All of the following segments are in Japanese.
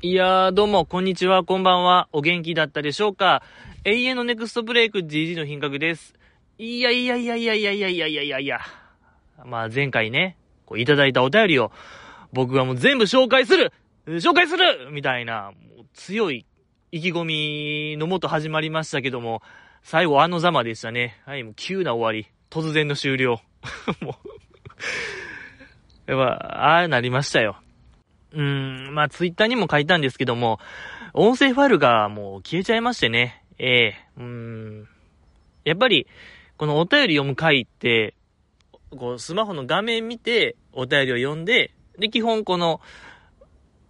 いやー、どうも、こんにちは、こんばんは。お元気だったでしょうか？永遠のネクストブレイク GG の品格です。いやいやいやいやいやいやいやいやいやいや。まあ、前回ね、こういただいたお便りを、僕はもう全部紹介する紹介するみたいな、もう強い意気込みのもと始まりましたけども、最後あのざまでしたね。はい、もう急な終わり。突然の終了。もう やっぱ、ああなりましたよ。うん、まあ、ツイッターにも書いたんですけども、音声ファイルがもう消えちゃいましてね。ええー、うん。やっぱり、このお便り読む回って、こう、スマホの画面見て、お便りを読んで、で、基本この、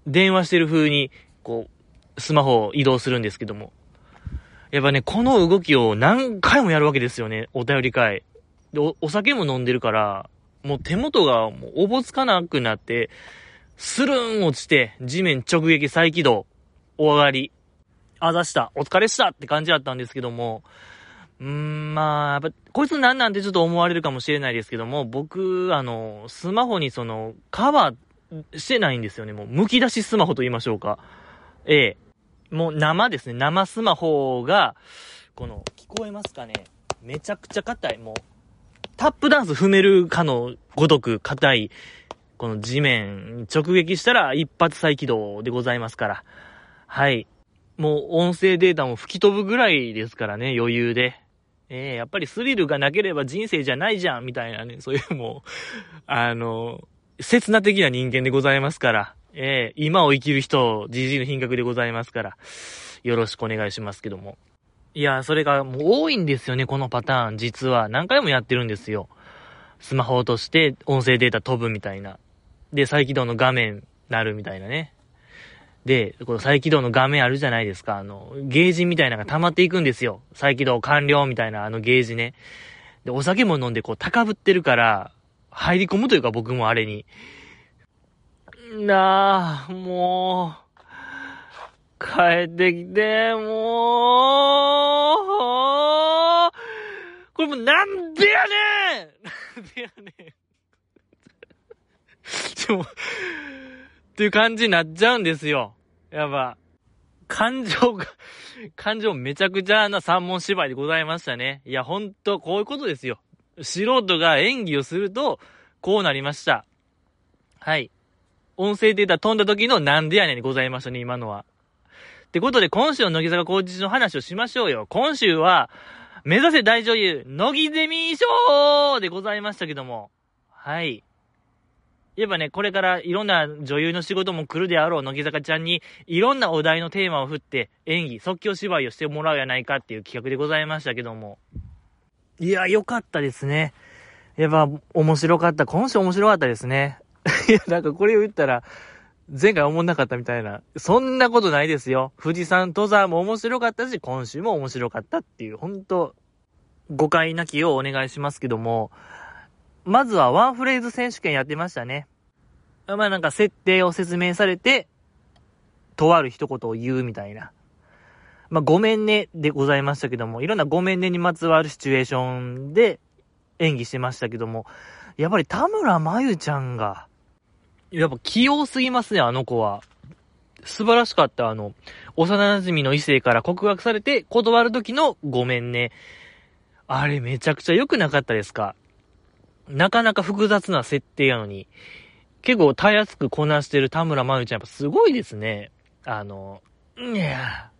電話してる風に、こう、スマホを移動するんですけども。やっぱね、この動きを何回もやるわけですよね、お便り会。で、お酒も飲んでるから、もう手元がもうおぼつかなくなって、スルーン落ちて、地面直撃再起動、お上がり。あざした、お疲れしたって感じだったんですけども、うーん、まあ、やっぱ、こいつなんなんてちょっと思われるかもしれないですけども、僕、あの、スマホにその、カバーしてないんですよね。もう、剥き出しスマホと言いましょうか。ええ。もう生ですね。生スマホが、この、聞こえますかねめちゃくちゃ硬い。もう、タップダンス踏めるかのごとく硬いこの地面直撃したら一発再起動でございますから。はい。もう音声データも吹き飛ぶぐらいですからね、余裕で。えー、やっぱりスリルがなければ人生じゃないじゃん、みたいなね、そういうもう、あの、刹那的な人間でございますから。ええー、今を生きる人、じじいの品格でございますから。よろしくお願いしますけども。いや、それがもう多いんですよね、このパターン。実は。何回もやってるんですよ。スマホ落として音声データ飛ぶみたいな。で、再起動の画面なるみたいなね。で、この再起動の画面あるじゃないですか。あの、ゲージみたいなのが溜まっていくんですよ。再起動完了みたいなあのゲージね。で、お酒も飲んでこう高ぶってるから、入り込むというか僕もあれに。なあ、もう、帰ってきて、もう、これもなんでやねん なんでやねんでも、っていう感じになっちゃうんですよ。やっぱ、感情が、感情めちゃくちゃな三文芝居でございましたね。いや、ほんと、こういうことですよ。素人が演技をすると、こうなりました。はい。音声データ飛んだ時のなんでやねんでございましたね、今のは。ってことで、今週の乃木坂工事の話をしましょうよ。今週は、目指せ大女優、乃木ゼミ賞でございましたけども。はい。やっぱね、これからいろんな女優の仕事も来るであろう乃木坂ちゃんに、いろんなお題のテーマを振って演技、即興芝居をしてもらうやないかっていう企画でございましたけども。いや、良かったですね。やっぱ、面白かった。今週面白かったですね。いや、なんかこれを言ったら、前回思んなかったみたいな。そんなことないですよ。富士山登山も面白かったし、今週も面白かったっていう、ほんと、誤解なきをお願いしますけども、まずはワンフレーズ選手権やってましたね。まあなんか設定を説明されて、とある一言を言うみたいな。まあごめんねでございましたけども、いろんなごめんねにまつわるシチュエーションで演技してましたけども、やっぱり田村真由ちゃんが、やっぱ器用すぎますね、あの子は。素晴らしかった、あの、幼馴染の異性から告白されて断る時のごめんね。あれめちゃくちゃ良くなかったですか？なかなか複雑な設定やのに、結構たやすくこなしてる田村真由ちゃんやっぱすごいですね。あの、んや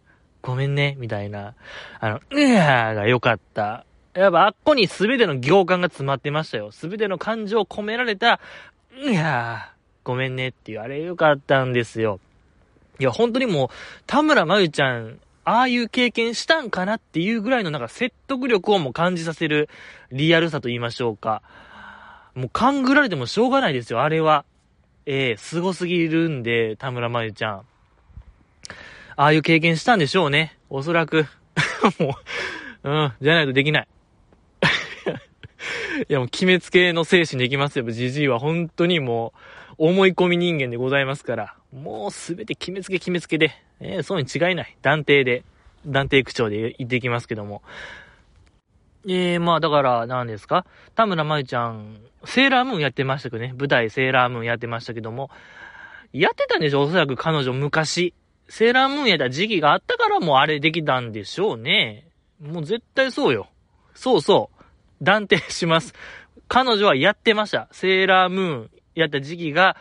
ごめんね、みたいな。あの、んやーが良かった。やっぱあっこに全ての行間が詰まってましたよ。全ての感情を込められた、んやーごめんねっていう、あれ良かったんですよ。いや、本当にもう、田村真由ちゃん、ああいう経験したんかなっていうぐらいのなんか説得力をも感じさせるリアルさと言いましょうか。もう勘ぐられてもしょうがないですよ、あれは。ええー、凄すぎるんで、田村真由ちゃん。ああいう経験したんでしょうね。おそらく。もう、うん、じゃないとできない。いやもう決めつけの精神でいきますよ。じじいは本当にもう、思い込み人間でございますから。もうすべて決めつけ決めつけで。ええー、そうに違いない。断定で、断定口調で言っていきますけども。ええー、まあだから、何ですか？田村真由ちゃん、セーラームーンやってましたけどね。舞台セーラームーンやってましたけども、やってたんでしょ？おそらく彼女昔。セーラームーンやった時期があったからもうあれできたんでしょうね。もう絶対そうよ。そうそう。断定します。彼女はやってました。セーラームーンやった時期が、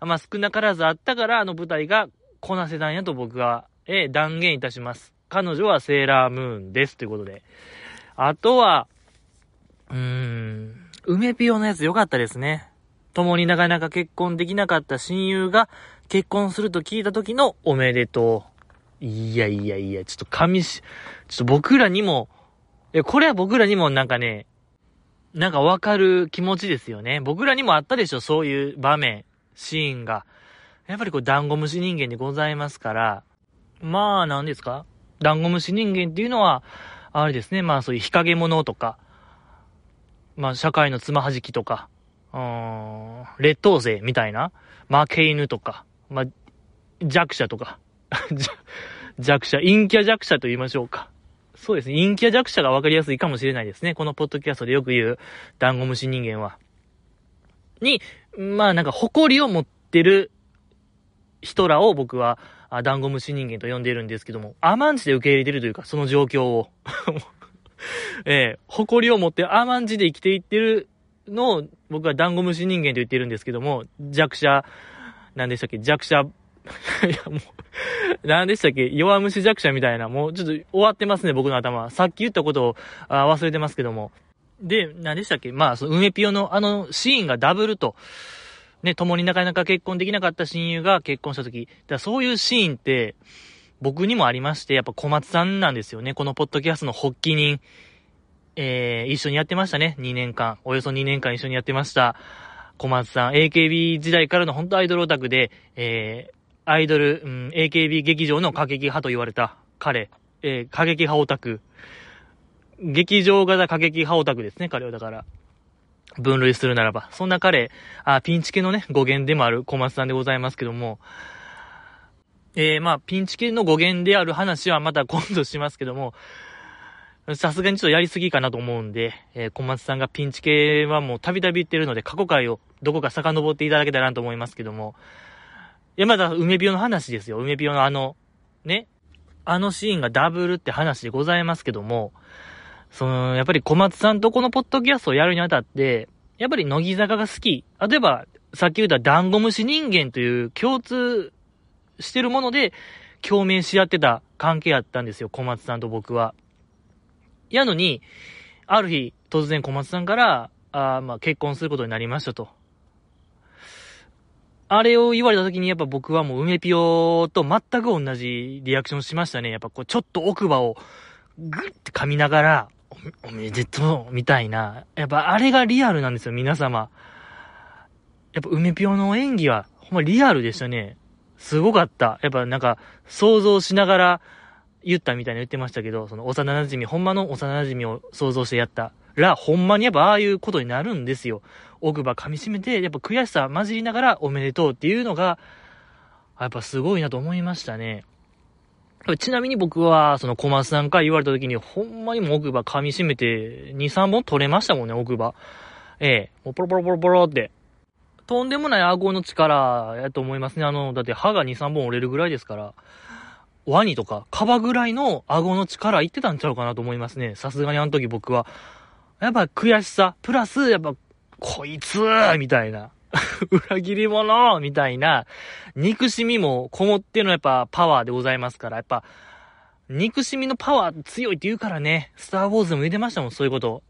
まあ、少なからずあったから、あの舞台がこなせたんやと僕は、え断言いたします。彼女はセーラームーンです。ということで。あとは、うーん、梅ピオのやつ良かったですね。共になかなか結婚できなかった親友が結婚すると聞いた時のおめでとう。いやいやいや、ちょっと神し、ちょっと僕らにも、え、これは僕らにもなんかね、なんかわかる気持ちですよね。僕らにもあったでしょ、そういう場面、シーンが。やっぱりこう、ダンゴムシ人間でございますから、まあ、何ですか？ダンゴムシ人間っていうのは、あれですね、まあそういう日陰者とか、まあ社会のつまはじきとか、うん、劣等生みたいな、負け犬とか、まあ、弱者とか、弱者、陰キャ弱者と言いましょうか。そうですね、陰キャ弱者が分かりやすいかもしれないですね。このポッドキャストでよく言う、ダンゴムシ人間は。に、まあなんか誇りを持ってる人らを僕は、あ、ダンゴムシ人間と呼んでいるんですけども、甘んじで受け入れてるというか、その状況を。ええ誇りを持って甘んじで生きていってるのを、僕はダンゴムシ人間と言ってるんですけども、弱者、何でしたっけ？弱者、いやもう何でしたっけ？弱虫弱者みたいな、もうちょっと終わってますね、僕の頭。さっき言ったことをあ忘れてますけども。で、何でしたっけ？まあ、その、梅ピオのあのシーンがダブルと、ね、共になかなか結婚できなかった親友が結婚した時、だそういうシーンって、僕にもありまして、やっぱ小松さんなんですよね。このポッドキャストの発起人。えー、一緒にやってましたね。2年間。およそ2年間一緒にやってました。小松さん。AKB 時代からの本当アイドルオタクで、えー、アイドル、うん、AKB 劇場の過激派と言われた彼。えー、過激派オタク。劇場型過激派オタクですね、彼はだから。分類するならば。そんな彼、あ、ピンチ系のね、語源でもある小松さんでございますけども、えー、まあ、ピンチ系の語源である話はまた今度しますけども、さすがにちょっとやりすぎかなと思うんで、えー、小松さんがピンチ系はもうたびたび言ってるので、過去回をどこか遡っていただけたらなと思いますけども、いや、まだ梅ビオの話ですよ。梅ビオのあの、ね、あのシーンがダブルって話でございますけども、その、やっぱり小松さんとこのポッドキャストをやるにあたって、やっぱり乃木坂が好き。例えば、さっき言ったダンゴムシ人間という共通してるもので共鳴し合ってた関係あったんですよ、小松さんと僕は。やのに、ある日、突然小松さんから、あまあ、結婚することになりましたと。あれを言われた時にやっぱ僕はもう梅ピオと全く同じリアクションしましたね。やっぱこう、ちょっと奥歯をぐって噛みながら、おめでとう、みたいな。やっぱあれがリアルなんですよ、皆様。やっぱ梅ぴょの演技は、ほんまリアルでしたね。すごかった。やっぱなんか、想像しながら言ったみたいに言ってましたけど、その幼馴染、ほんまの幼馴染を想像してやったら、ほんまにやっぱああいうことになるんですよ。奥歯噛み締めて、やっぱ悔しさ混じりながらおめでとうっていうのが、やっぱすごいなと思いましたね。ちなみに僕は、その小松さんから言われた時に、ほんまにも奥歯噛み締めて、2、3本取れましたもんね、奥歯。ええもうポロポロポロポロって。とんでもない顎の力やと思いますね。あの、だって歯が2、3本折れるぐらいですから、ワニとかカバぐらいの顎の力いってたんちゃうかなと思いますね。さすがにあの時僕は。やっぱ悔しさ、プラス、やっぱ、こいつみたいな。裏切り者みたいな、憎しみもこもってのやっぱパワーでございますから、やっぱ、憎しみのパワー強いって言うからね、スターウォーズでも言ってましたもん、そういうこと。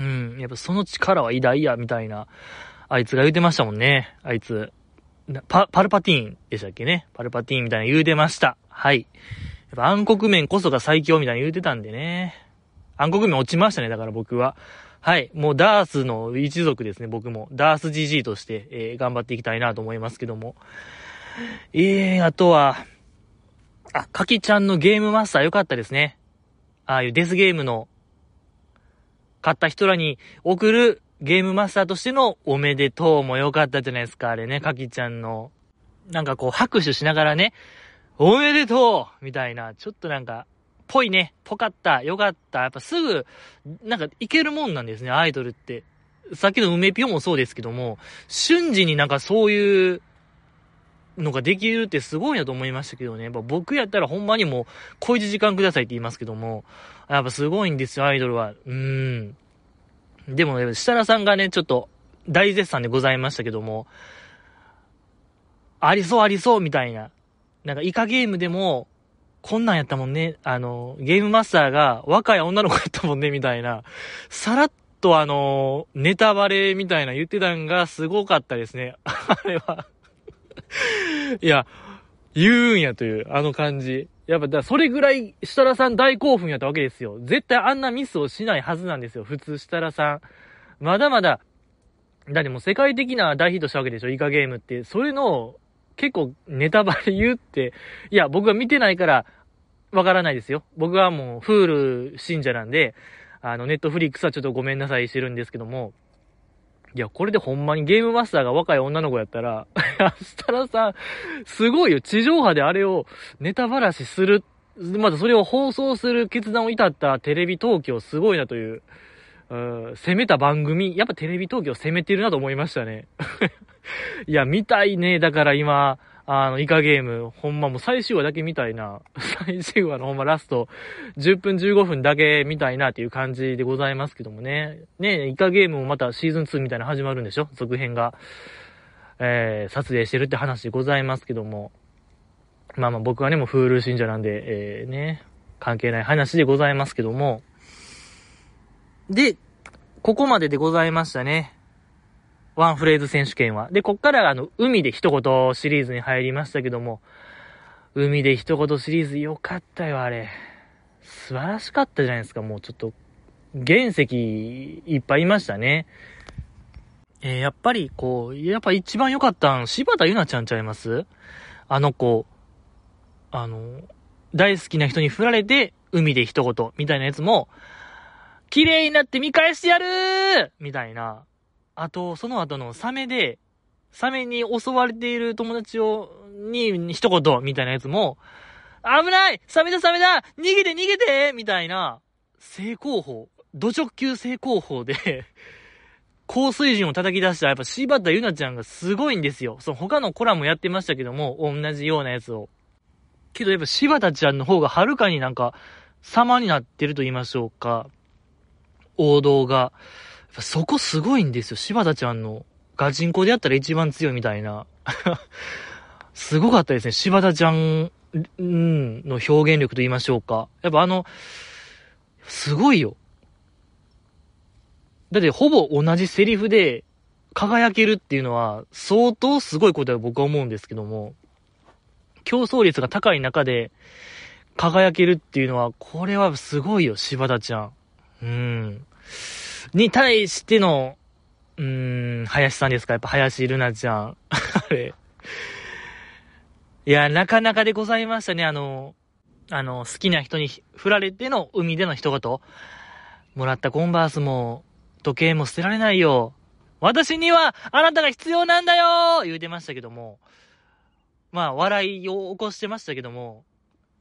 うん、やっぱその力は偉大や、みたいな、あいつが言うてましたもんね、あいつ。パ、パルパティーンでしたっけね。パルパティーンみたいな言うてました。はい。やっぱ暗黒面こそが最強みたいな言うてたんでね。暗黒面落ちましたね、だから僕は。はい。もうダースの一族ですね、僕も。ダース GG として、えー、頑張っていきたいなと思いますけども。えー、あとは、あ、かきちゃんのゲームマスター良かったですね。ああいうデスゲームの、買った人らに送るゲームマスターとしてのおめでとうも良かったじゃないですか、あれね、かきちゃんの。なんかこう拍手しながらね、おめでとうみたいな、ちょっとなんか、ぽいね、ぽかった、よかった。やっぱすぐ、なんかいけるもんなんですね、アイドルって。さっきの梅ピョもそうですけども、瞬時になんかそういうのができるってすごいなと思いましたけどね。やっぱ僕やったらほんまにもう、小一時間くださいって言いますけども、やっぱすごいんですよ、アイドルは。うーん。でもね、設楽さんがね、ちょっと大絶賛でございましたけども、ありそうありそうみたいな。なんかイカゲームでも、こんなんやったもんね。あの、ゲームマスターが若い女の子やったもんね、みたいな。さらっとあの、ネタバレみたいな言ってたんがすごかったですね。あれはいや、言うんやという、あの感じ。やっぱ、それぐらい、設楽さん大興奮やったわけですよ。絶対あんなミスをしないはずなんですよ。普通、設楽さん。まだまだ、だってもう世界的な大ヒットしたわけでしょ、イカゲームって。それの、結構ネタバレ言って、いや、僕は見てないから、わからないですよ。僕はもう、フール信者なんで、あの、ネットフリックスはちょっとごめんなさいしてるんですけども、いや、これでほんまにゲームマスターが若い女の子やったら、したらさ、すごいよ。地上波であれをネタばらしする、またそれを放送する決断を至ったテレビ東京すごいなという、うん、攻めた番組、やっぱテレビ東京攻めてるなと思いましたね。いや、見たいね。だから今、あの、イカゲーム、ほんまもう最終話だけ見たいな。最終話のほんまラスト、10分15分だけ見たいなっていう感じでございますけどもね。ねイカゲームもまたシーズン2みたいな始まるんでしょ？続編が。えー、撮影してるって話でございますけども。まあまあ僕はね、もうフール信者なんで、えー、ね、関係ない話でございますけども。で、ここまででございましたね。ワンフレーズ選手権は。で、こっからあの、海で一言シリーズに入りましたけども、海で一言シリーズよかったよ、あれ。素晴らしかったじゃないですか、もうちょっと、原石いっぱいいましたね。えー、やっぱりこう、やっぱ一番良かったん、柴田ゆなちゃんちゃいます？あの子、あの、大好きな人に振られて、海で一言、みたいなやつも、綺麗になって見返してやるみたいな。あと、その後のサメで、サメに襲われている友達を、に一言みたいなやつも、危ないサメだサメだ逃げて逃げてみたいな、正攻法、土直球正攻法で 高水準を叩き出したやっぱ柴田ゆなちゃんがすごいんですよ。その他のコラもやってましたけども、同じようなやつを。けどやっぱ柴田ちゃんの方がはるかになんか様になってると言いましょうか。王道が。そこすごいんですよ。柴田ちゃんのガチンコでやったら一番強いみたいな。すごかったですね。柴田ちゃん、の表現力と言いましょうか。やっぱあの、すごいよ。だってほぼ同じセリフで輝けるっていうのは相当すごいことだと僕は思うんですけども、競争率が高い中で輝けるっていうのは、これはすごいよ、柴田ちゃん。うん。に対しての、うーん、林さんですか？やっぱ林ルナちゃん。あれ。いや、なかなかでございましたね。あの、あの、好きな人に振られての海での一言。もらったコンバースも、時計も捨てられないよ。私には、あなたが必要なんだよ言うてましたけども。まあ、笑いを起こしてましたけども。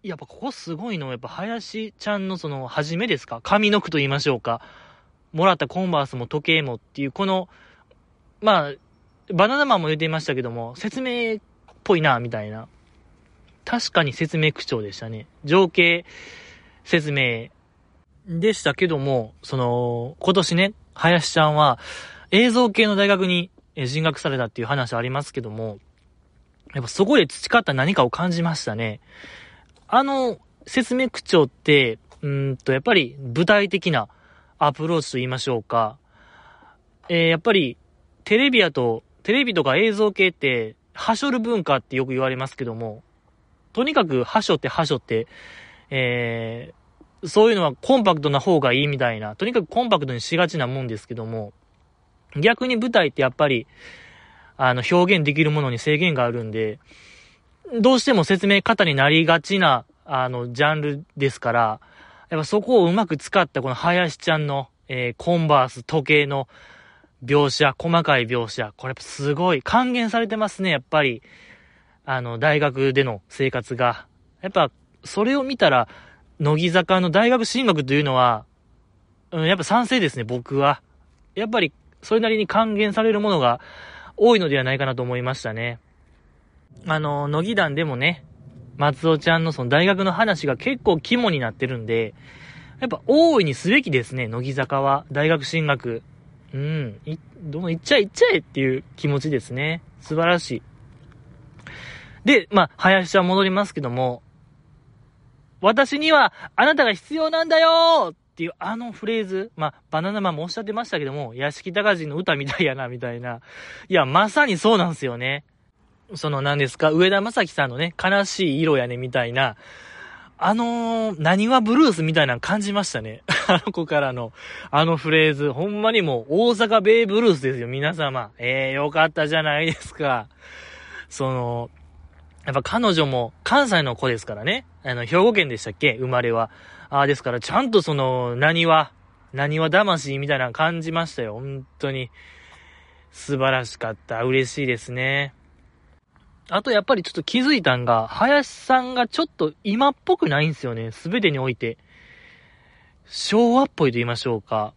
やっぱここすごいのやっぱ林ちゃんのその、初めですか？上の句と言いましょうか。もらったコンバースも時計もっていう、この、まあ、バナナマンも言っていましたけども、説明っぽいな、みたいな。確かに説明口調でしたね。情景説明でしたけども、その、今年ね、林ちゃんは映像系の大学に進学されたっていう話ありますけども、やっぱそこで培った何かを感じましたね。あの説明口調って、うんと、やっぱり具体的なアプローチと言いましょうか。えー、やっぱり、テレビやと、テレビとか映像系って、はしょる文化ってよく言われますけども、とにかく、はしょってはしょって、えー、そういうのはコンパクトな方がいいみたいな、とにかくコンパクトにしがちなもんですけども、逆に舞台ってやっぱり、あの、表現できるものに制限があるんで、どうしても説明方になりがちな、あの、ジャンルですから、やっぱそこをうまく使ったこの林ちゃんの、えー、コンバース、時計の描写、細かい描写、これやっぱすごい、還元されてますね、やっぱり。あの、大学での生活が。やっぱ、それを見たら、乃木坂の大学進学というのは、うん、やっぱ賛成ですね、僕は。やっぱり、それなりに還元されるものが多いのではないかなと思いましたね。あの、乃木団でもね、松尾ちゃんのその大学の話が結構肝になってるんで、やっぱ大いにすべきですね、乃木坂は。大学進学。うん。い、どんどん行っちゃえ行っちゃえっていう気持ちですね。素晴らしい。で、まあ、林ちゃん戻りますけども、私にはあなたが必要なんだよっていうあのフレーズ、まあ、バナナマンもおっしゃってましたけども、屋敷隆人の歌みたいやな、みたいな。いや、まさにそうなんですよね。その何ですか、上田正樹さんのね、悲しい色やね、みたいな、あのー、何はブルースみたいなの感じましたね。あの子からの、あのフレーズ。ほんまにもう、大阪ベイブルースですよ、皆様。ええー、よかったじゃないですか。その、やっぱ彼女も関西の子ですからね。あの、兵庫県でしたっけ？生まれは。ああ、ですから、ちゃんとその、何は、何は魂みたいなの感じましたよ。本当に。素晴らしかった。嬉しいですね。あとやっぱりちょっと気づいたんが、林さんがちょっと今っぽくないんですよね。すべてにおいて。昭和っぽいと言いましょうか。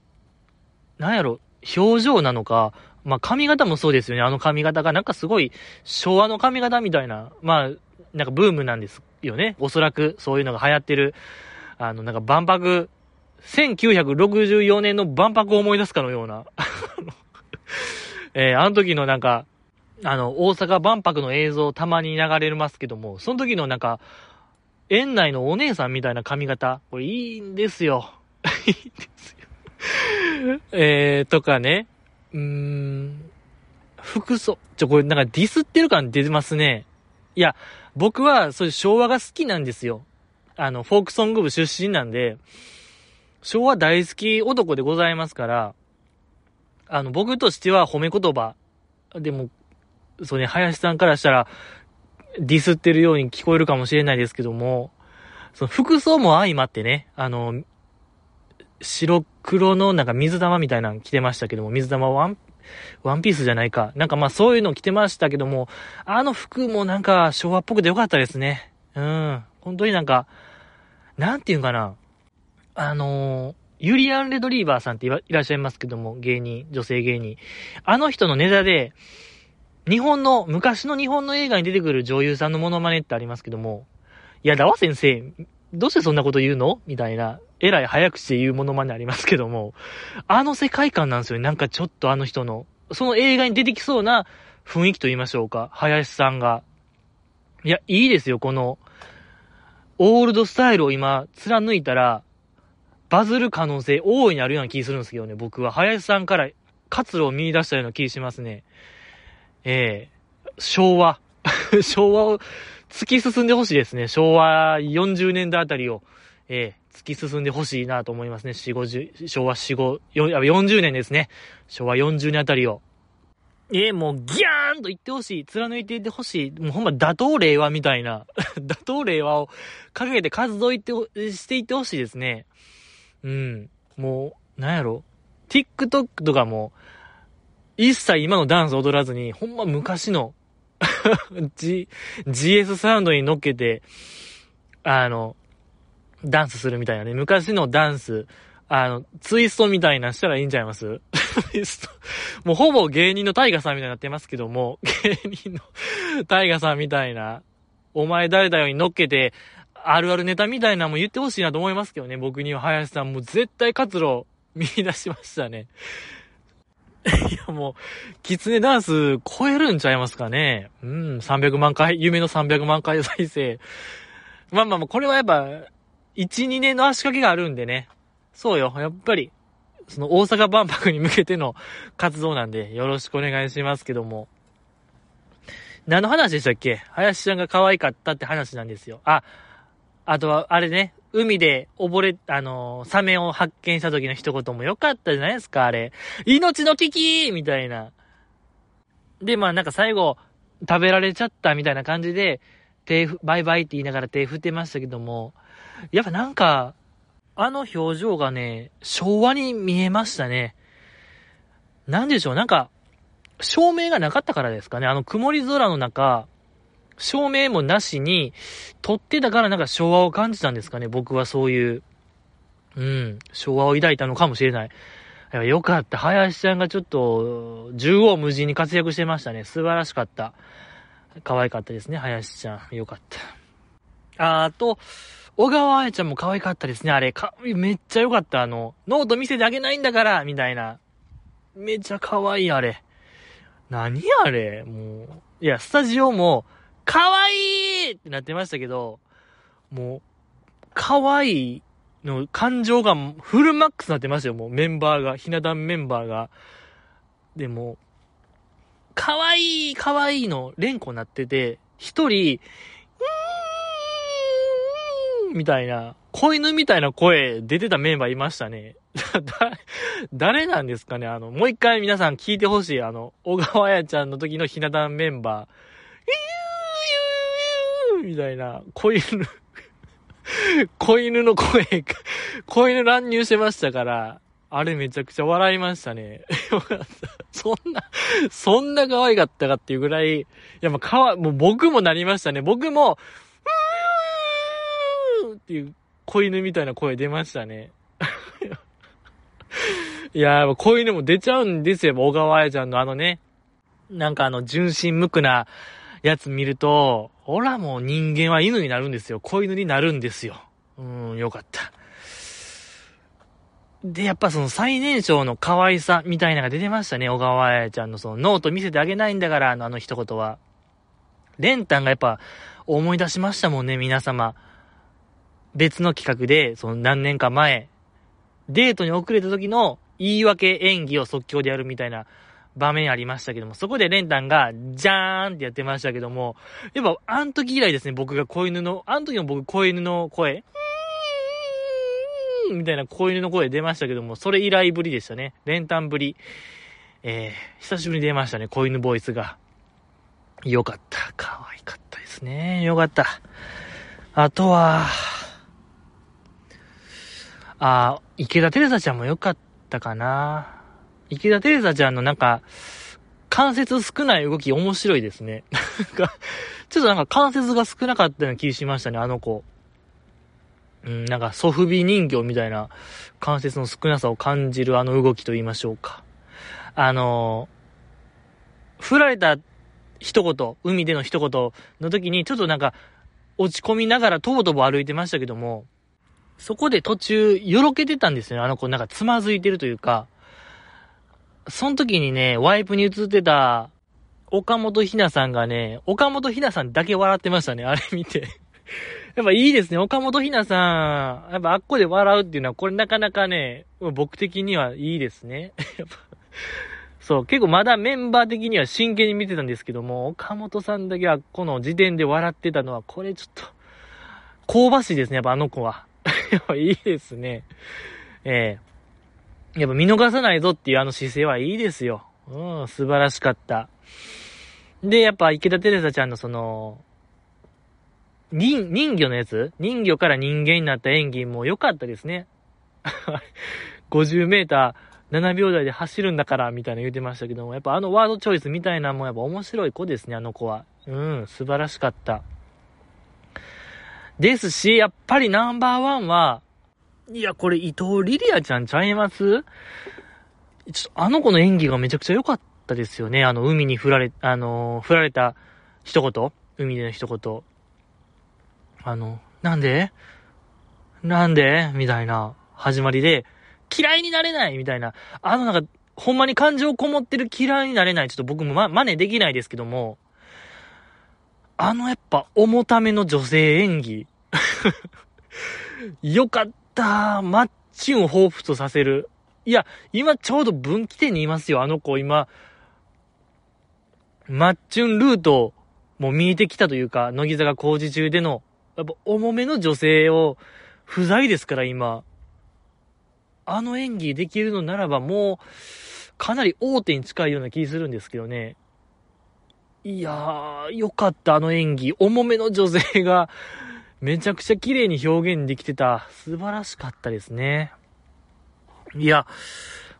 なんやろ、表情なのか、まあ髪型もそうですよね。あの髪型がなんかすごい昭和の髪型みたいな、まあ、なんかブームなんですよね。おそらくそういうのが流行ってる。あの、なんか万博、1964年の万博を思い出すかのような。えー、あの時のなんか、あの、大阪万博の映像たまに流れますけども、その時のなんか、園内のお姉さんみたいな髪型、これいいんですよ。いいんですよ。えー、とかね、うーん、服装、ちょ、これなんかディスってる感出てますね。いや、僕はそういう昭和が好きなんですよ。あの、フォークソング部出身なんで、昭和大好き男でございますから、あの、僕としては褒め言葉。でも、そうね、林さんからしたら、ディスってるように聞こえるかもしれないですけども、その服装も相まってね、あの、白黒のなんか水玉みたいなの着てましたけども、水玉ワン、ワンピースじゃないか。なんかまあそういうの着てましたけども、あの服もなんか昭和っぽくてよかったですね。うん。本当になんか、なんていうんかな。あの、ユリアン・レドリーバーさんっていらっしゃいますけども、芸人、女性芸人。あの人のネタで、日本の、昔の日本の映画に出てくる女優さんのモノマネってありますけども、いやだわ先生、どうしてそんなこと言うの？みたいな、えらい早口で言うモノマネありますけども、あの世界観なんですよね。なんかちょっとあの人の、その映画に出てきそうな雰囲気と言いましょうか。林さんが。いや、いいですよ、この、オールドスタイルを今、貫いたら、バズる可能性大いにあるような気するんですけどね、僕は。林さんから活路を見出したような気しますね。ええー、昭和。昭和を突き進んでほしいですね。昭和40年代あたりを、えー、突き進んでほしいなと思いますね。4、50、昭和4、5、40年ですね。昭和40年あたりを。えー、もうギャーンと言ってほしい。貫いていてほしい。もうほんま打倒令和みたいな。打倒令和をかけて活動いってしていってほしいですね。うん。もう、なんやろ。TikTok とかも、一切今のダンス踊らずに、ほんま昔の G、GS サウンドに乗っけて、あの、ダンスするみたいなね。昔のダンス、あの、ツイストみたいなしたらいいんちゃいます？ツイスト。もうほぼ芸人のタイガさんみたいになってますけども、芸人のタイガさんみたいな、お前誰だよに乗っけて、あるあるネタみたいなのも言ってほしいなと思いますけどね。僕には林さんも絶対活路見出しましたね。いやもう、キツネダンス超えるんちゃいますかね。うん、300万回、夢の300万回再生。まあまあまあ、これはやっぱ、1、2年の足掛けがあるんでね。そうよ、やっぱり、その大阪万博に向けての活動なんで、よろしくお願いしますけども。何の話でしたっけ？林ちゃんが可愛かったって話なんですよ。あ、あとは、あれね、海で溺れ、あのー、サメを発見した時の一言も良かったじゃないですか、あれ。命の危機みたいな。で、まあなんか最後、食べられちゃったみたいな感じで、手、バイバイって言いながら手振ってましたけども、やっぱなんか、あの表情がね、昭和に見えましたね。なんでしょう、なんか、照明がなかったからですかね。あの曇り空の中、照明もなしに、撮ってたからなんか昭和を感じたんですかね。僕はそういう、うん、昭和を抱いたのかもしれない。よかった。林ちゃんがちょっと、縦横無尽に活躍してましたね。素晴らしかった。可愛かったですね、林ちゃん。よかった。あと、小川彩ちゃんも可愛かったですね、あれ。か、めっちゃよかった。あの、ノート見せてあげないんだから、みたいな。めっちゃ可愛い、あれ。何あれ？もう。いや、スタジオも、可愛いいってなってましたけど、もう、可愛いいの感情がフルマックスになってましたよ、もうメンバーが、ひな壇メンバーが。でも、可愛い可愛いいの連呼になってて、一人、うーんみたいな、子犬みたいな声出てたメンバーいましたね。誰なんですかねあの、もう一回皆さん聞いてほしい。あの、小川彩ちゃんの時のひな壇メンバ、ーみたいな、子犬子犬の声、子犬乱入してましたから、あれめちゃくちゃ笑いましたね。よかった。そんな、そんな可愛かったかっていうぐらい、いやもうかわ、もう僕もなりましたね。僕も、っていう子犬みたいな声出ましたね。いやー、子犬も出ちゃうんですよ、小川彩ちゃんのあのね、なんかあの、純真無垢なやつ見ると、ほらもう人間は犬になるんですよ。子犬になるんですよ。うん、よかった。で、やっぱその最年少の可愛さみたいなのが出てましたね、小川彩ちゃんのそのノート見せてあげないんだから、のあの一言は。レンタンがやっぱ思い出しましたもんね、皆様。別の企画で、その何年か前、デートに遅れた時の言い訳演技を即興でやるみたいな場面ありましたけども、そこでレンタンが、じゃーんってやってましたけども、やっぱ、あの時以来ですね、僕が子犬の、あの時の僕子犬の声、みたいな子犬の声出ましたけども、それ以来ぶりでしたね。レンタンぶり。えー、久しぶりに出ましたね、子犬ボイスが。よかった。可愛かったですね。よかった。あとは、あ、池田テレサちゃんもよかったかな。池田テレサちゃんのなんか、関節少ない動き面白いですね。なんか、ちょっとなんか関節が少なかったような気しましたね、あの子。うん、なんかソフビ人形みたいな関節の少なさを感じるあの動きと言いましょうか。あの振られた一言、海での一言の時にちょっとなんか落ち込みながらとぼとぼ歩いてましたけども、そこで途中、よろけてたんですよね。あの子なんかつまずいてるというか、その時にね、ワイプに映ってた、岡本ひなさんがね、岡本ひなさんだけ笑ってましたね、あれ見て。やっぱいいですね。岡本ひなさん、やっぱあっこで笑うっていうのは、これなかなかね、僕的にはいいですね。やっぱそう、結構まだメンバー的には真剣に見てたんですけども、岡本さんだけはこの時点で笑ってたのは、これちょっと、香ばしいですね、やっぱあの子は。やっぱいいですね。ええーやっぱ見逃さないぞっていうあの姿勢はいいですよ。うん、素晴らしかった。で、やっぱ池田テレサちゃんのその、人、人魚のやつ？人魚から人間になった演技も良かったですね。50メーター7秒台で走るんだから、みたいな言うてましたけども、やっぱあのワードチョイスみたいなもやっぱ面白い子ですね、あの子は。うん、素晴らしかった。ですし、やっぱりナンバーワンは、いや、これ伊藤リリアちゃんちゃいます？ちょっとあの子の演技がめちゃくちゃ良かったですよね。あの、海に振られ、あの振られた一言海での一言。あの、なんで？なんで？みたいな始まりで、嫌いになれないみたいな。あのなんか、ほんまに感情こもってる嫌いになれない。ちょっと僕もま、真似できないですけども、あのやっぱ重ための女性演技。よかっったマッチンを彷彿とさせる。いや、今ちょうど分岐点にいますよ、あの子。今、マッチュンルートも見えてきたというか、乃木坂工事中での、やっぱ重めの女性を不在ですから、今。あの演技できるのならばもう、かなり大手に近いような気するんですけどね。いやー、よかった、あの演技。重めの女性がめちゃくちゃ綺麗に表現できてた。素晴らしかったですね。いや、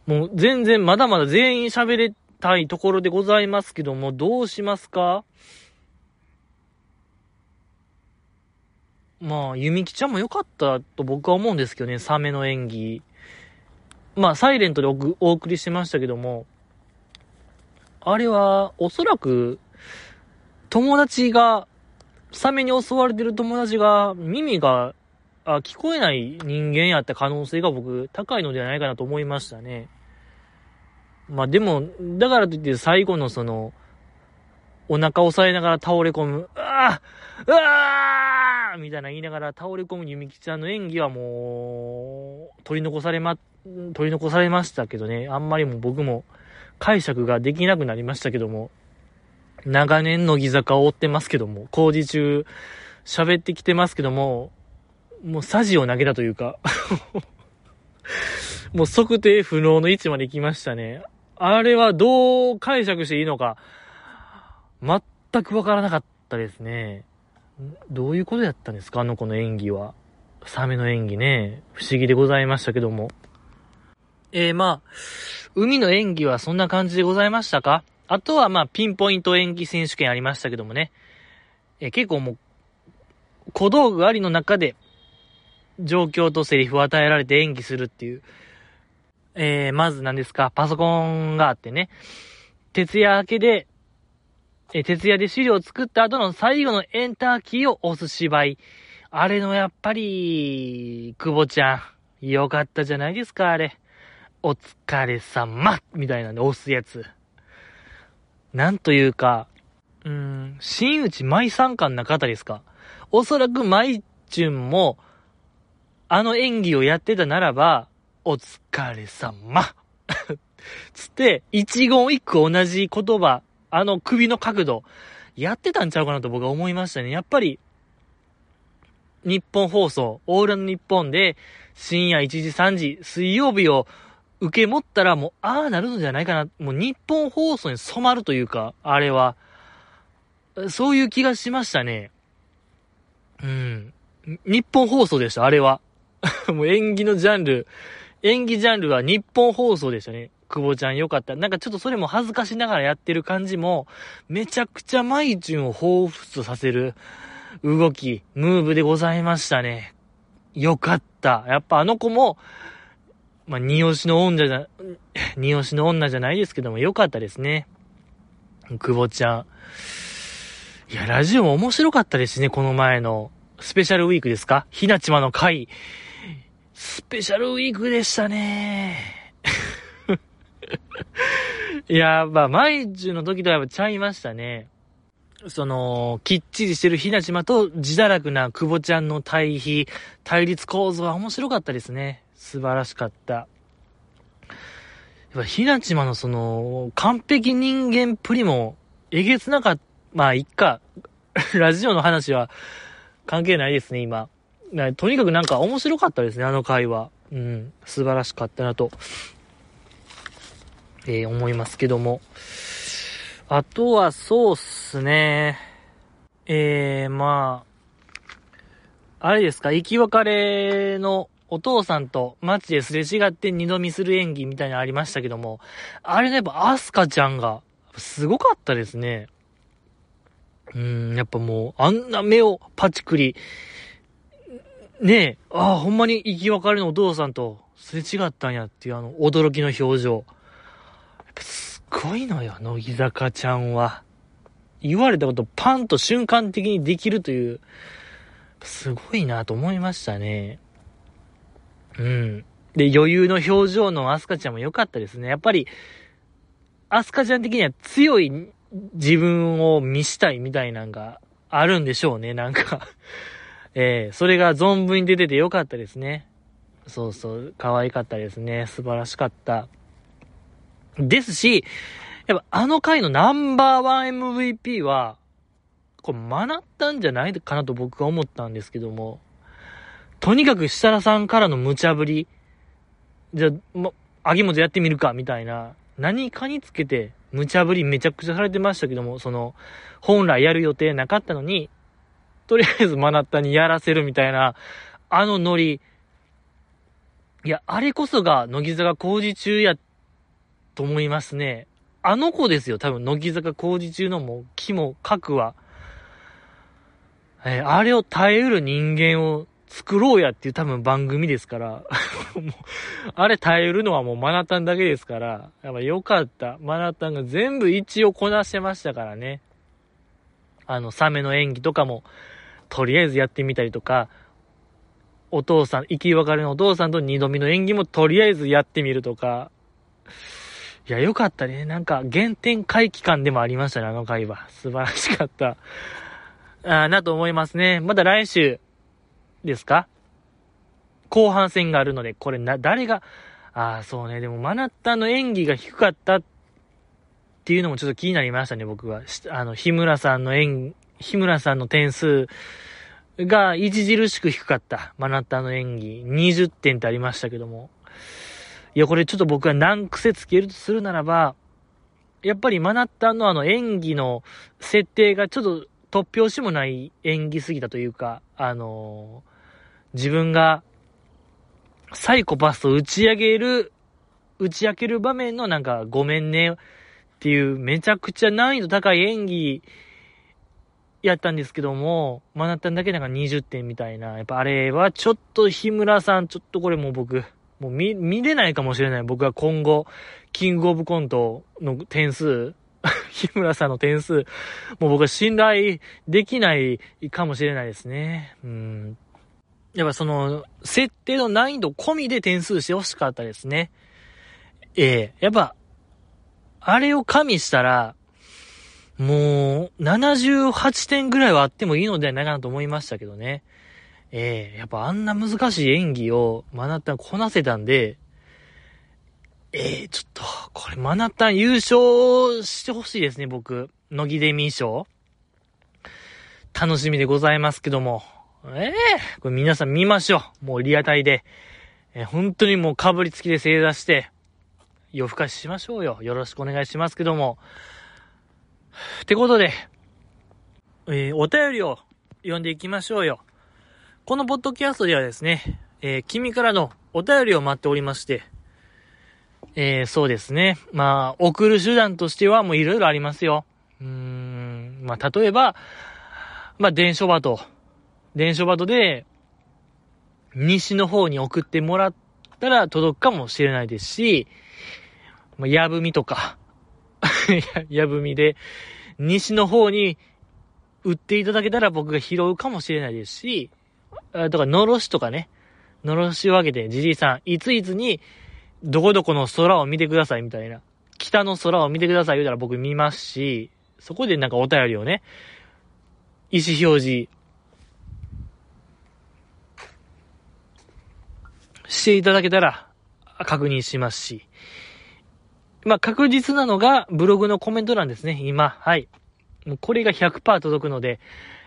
もう全然まだまだ全員喋れたいところでございますけども、どうしますか？まあ、ゆみきちゃんも良かったと僕は思うんですけどね、サメの演技。まあ、サイレントでお送りしましたけども、あれは、おそらく、友達が、サメに襲われてる友達が、耳が、あ、聞こえない人間やった可能性が僕、高いのではないかなと思いましたね。まあでも、だからといって最後のその、お腹押さえながら倒れ込む、ああうわーみたいな言いながら倒れ込むゆみきちゃんの演技はもう、取り残されま、取り残されましたけどね、あんまりも僕も解釈ができなくなりましたけども、長年乃木坂を追ってますけども、工事中喋ってきてますけども、もうサジを投げたというか もう測定不能の位置まで来ましたね。あれはどう解釈していいのか、全くわからなかったですね。どういうことやったんですか？あの子の演技は。サメの演技ね。不思議でございましたけども。えー、まあ、海の演技はそんな感じでございましたか？あとはまあ、ピンポイント演技選手権ありましたけどもね。え、結構もう、小道具ありの中で、状況とセリフを与えられて演技するっていう。えー、まず何ですか？パソコンがあってね。徹夜明けでえ徹夜で資料を作った後の最後のエンターキーを押す芝居。あれのやっぱり、久保ちゃん、よかったじゃないですか、あれ。お疲れ様みたいなんで押すやつ。なんというか、うーん、新内舞参加な方ですか？おそらく舞チュンも、あの演技をやってたならば、お疲れ様 つって、一言一句同じ言葉あの首の角度、やってたんちゃうかなと僕は思いましたね。やっぱり、日本放送、オールの日本で、深夜1時3時、水曜日を受け持ったらもう、ああなるのじゃないかな。もう日本放送に染まるというか、あれは。そういう気がしましたね。うん。日本放送でした、あれは。もう演技のジャンル、演技ジャンルは日本放送でしたね。久保ちゃんよかった。なんかちょっとそれも恥ずかしながらやってる感じも、めちゃくちゃマイチュンを彷彿とさせる動き、ムーブでございましたね。よかった。やっぱあの子も、まあ、二押しの女じゃ、二押しの女じゃないですけども、よかったですね。久保ちゃん。いや、ラジオも面白かったですね、この前の。スペシャルウィークですか？ひなちまの回。スペシャルウィークでしたね。いや、まあ、毎日の時とはやっぱちゃいましたね。その、きっちりしてるひなちまと自堕落な久保ちゃんの対比、対立構造は面白かったですね。素晴らしかった。やっぱひなちまのその、完璧人間プリも、えげつなかった。まあ、いっか。ラジオの話は関係ないですね、今。とにかくなんか面白かったですね、あの回は。うん、素晴らしかったなとえー、思いますけども。あとはそうっすね。えー、まあ、あれですか、生き別れのお父さんと街ですれ違って二度見する演技みたいなのありましたけども、あれね、やっぱアスカちゃんが、すごかったですね。うん、やっぱもう、あんな目をパチクリ、ねえ、ああ、ほんまに生き別れのお父さんとすれ違ったんやっていうあの、驚きの表情。やっぱすごいのよ、乃木坂ちゃんは。言われたことパンと瞬間的にできるという、すごいなと思いましたね。うん。で、余裕の表情のアスカちゃんも良かったですね。やっぱり、アスカちゃん的には強い自分を見したいみたいなんがあるんでしょうね、なんか ええー、それが存分に出てて良かったですね。そうそう、可愛かったですね。素晴らしかった。ですし、やっぱあの回のナンバーワン MVP は、これ学ったんじゃないかなと僕は思ったんですけども、とにかく設楽さんからの無茶ぶり、じゃあ、も、あげもずやってみるか、みたいな、何かにつけて、無茶ぶりめちゃくちゃされてましたけども、その、本来やる予定なかったのに、とりあえずマナッタにやらせるみたいな、あのノリ、いや、あれこそが乃木坂工事中やと思いますね。あの子ですよ、多分、乃木坂工事中のもう、木も核は。えー、あれを耐えうる人間を作ろうやっていう多分番組ですから、もう、あれ耐えるのはもうマナタンだけですから、やっぱよかった。マナタンが全部一応こなしてましたからね。あの、サメの演技とかも、とりあえずやってみたりとか、お父さん、生き別れのお父さんと二度目の演技もとりあえずやってみるとか、いや、よかったね。なんか、原点回帰感でもありましたね、あの回は。素晴らしかった。あなと思いますね。まだ来週ですか？後半戦があるので、これな、誰が、ああ、そうね。でも、マナッタの演技が低かったっていうのもちょっと気になりましたね、僕は。あの、日村さんの演、日村さんの点数が著しく低かった。マナッタの演技。20点ってありましたけども。いや、これちょっと僕は難癖つけるとするならば、やっぱりマナッタのあの演技の設定がちょっと突拍子もない演技すぎたというか、あのー、自分がサイコパスを打ち上げる、打ち明ける場面のなんかごめんねっていうめちゃくちゃ難易度高い演技やったんですけども、マナッタンだけなんか20点みたいな。やっぱあれはちょっと日村さん、ちょっとこれもう僕、もう見、見れないかもしれない。僕は今後、キングオブコントの点数、日村さんの点数、もう僕は信頼できないかもしれないですね。うん。やっぱその、設定の難易度込みで点数してほしかったですね。ええー、やっぱ、あれを加味したら、もう、78点ぐらいはあってもいいのではないかなと思いましたけどね。ええー、やっぱあんな難しい演技をマナッタンこなせたんで、ええー、ちょっと、これマナッタン優勝してほしいですね、僕。乃木デミー賞。楽しみでございますけども。ええー、これ皆さん見ましょう。もうリアタイで。えー、本当にもう被りつきで正座して、夜更かししましょうよ。よろしくお願いしますけども。ってことで、えー、お便りを読んでいきましょうよ。このポッドキャストではですね、えー、君からのお便りを待っておりまして、えー、そうですね。まあ、送る手段としてはもういろいろありますよ。うーん、まあ、例えば、まあ、電書バト。電書バトで、西の方に送ってもらったら届くかもしれないですし、まあ、やぶみとか、やぶみで、西の方に売っていただけたら僕が拾うかもしれないですし、あとか、のろしとかね、のろしを分けて、じじいさん、いついつに、どこどこの空を見てくださいみたいな。北の空を見てください言うたら僕見ますし、そこでなんかお便りをね、意思表示していただけたら確認しますし。まあ、確実なのがブログのコメント欄ですね、今。はい。もうこれが100%届くので、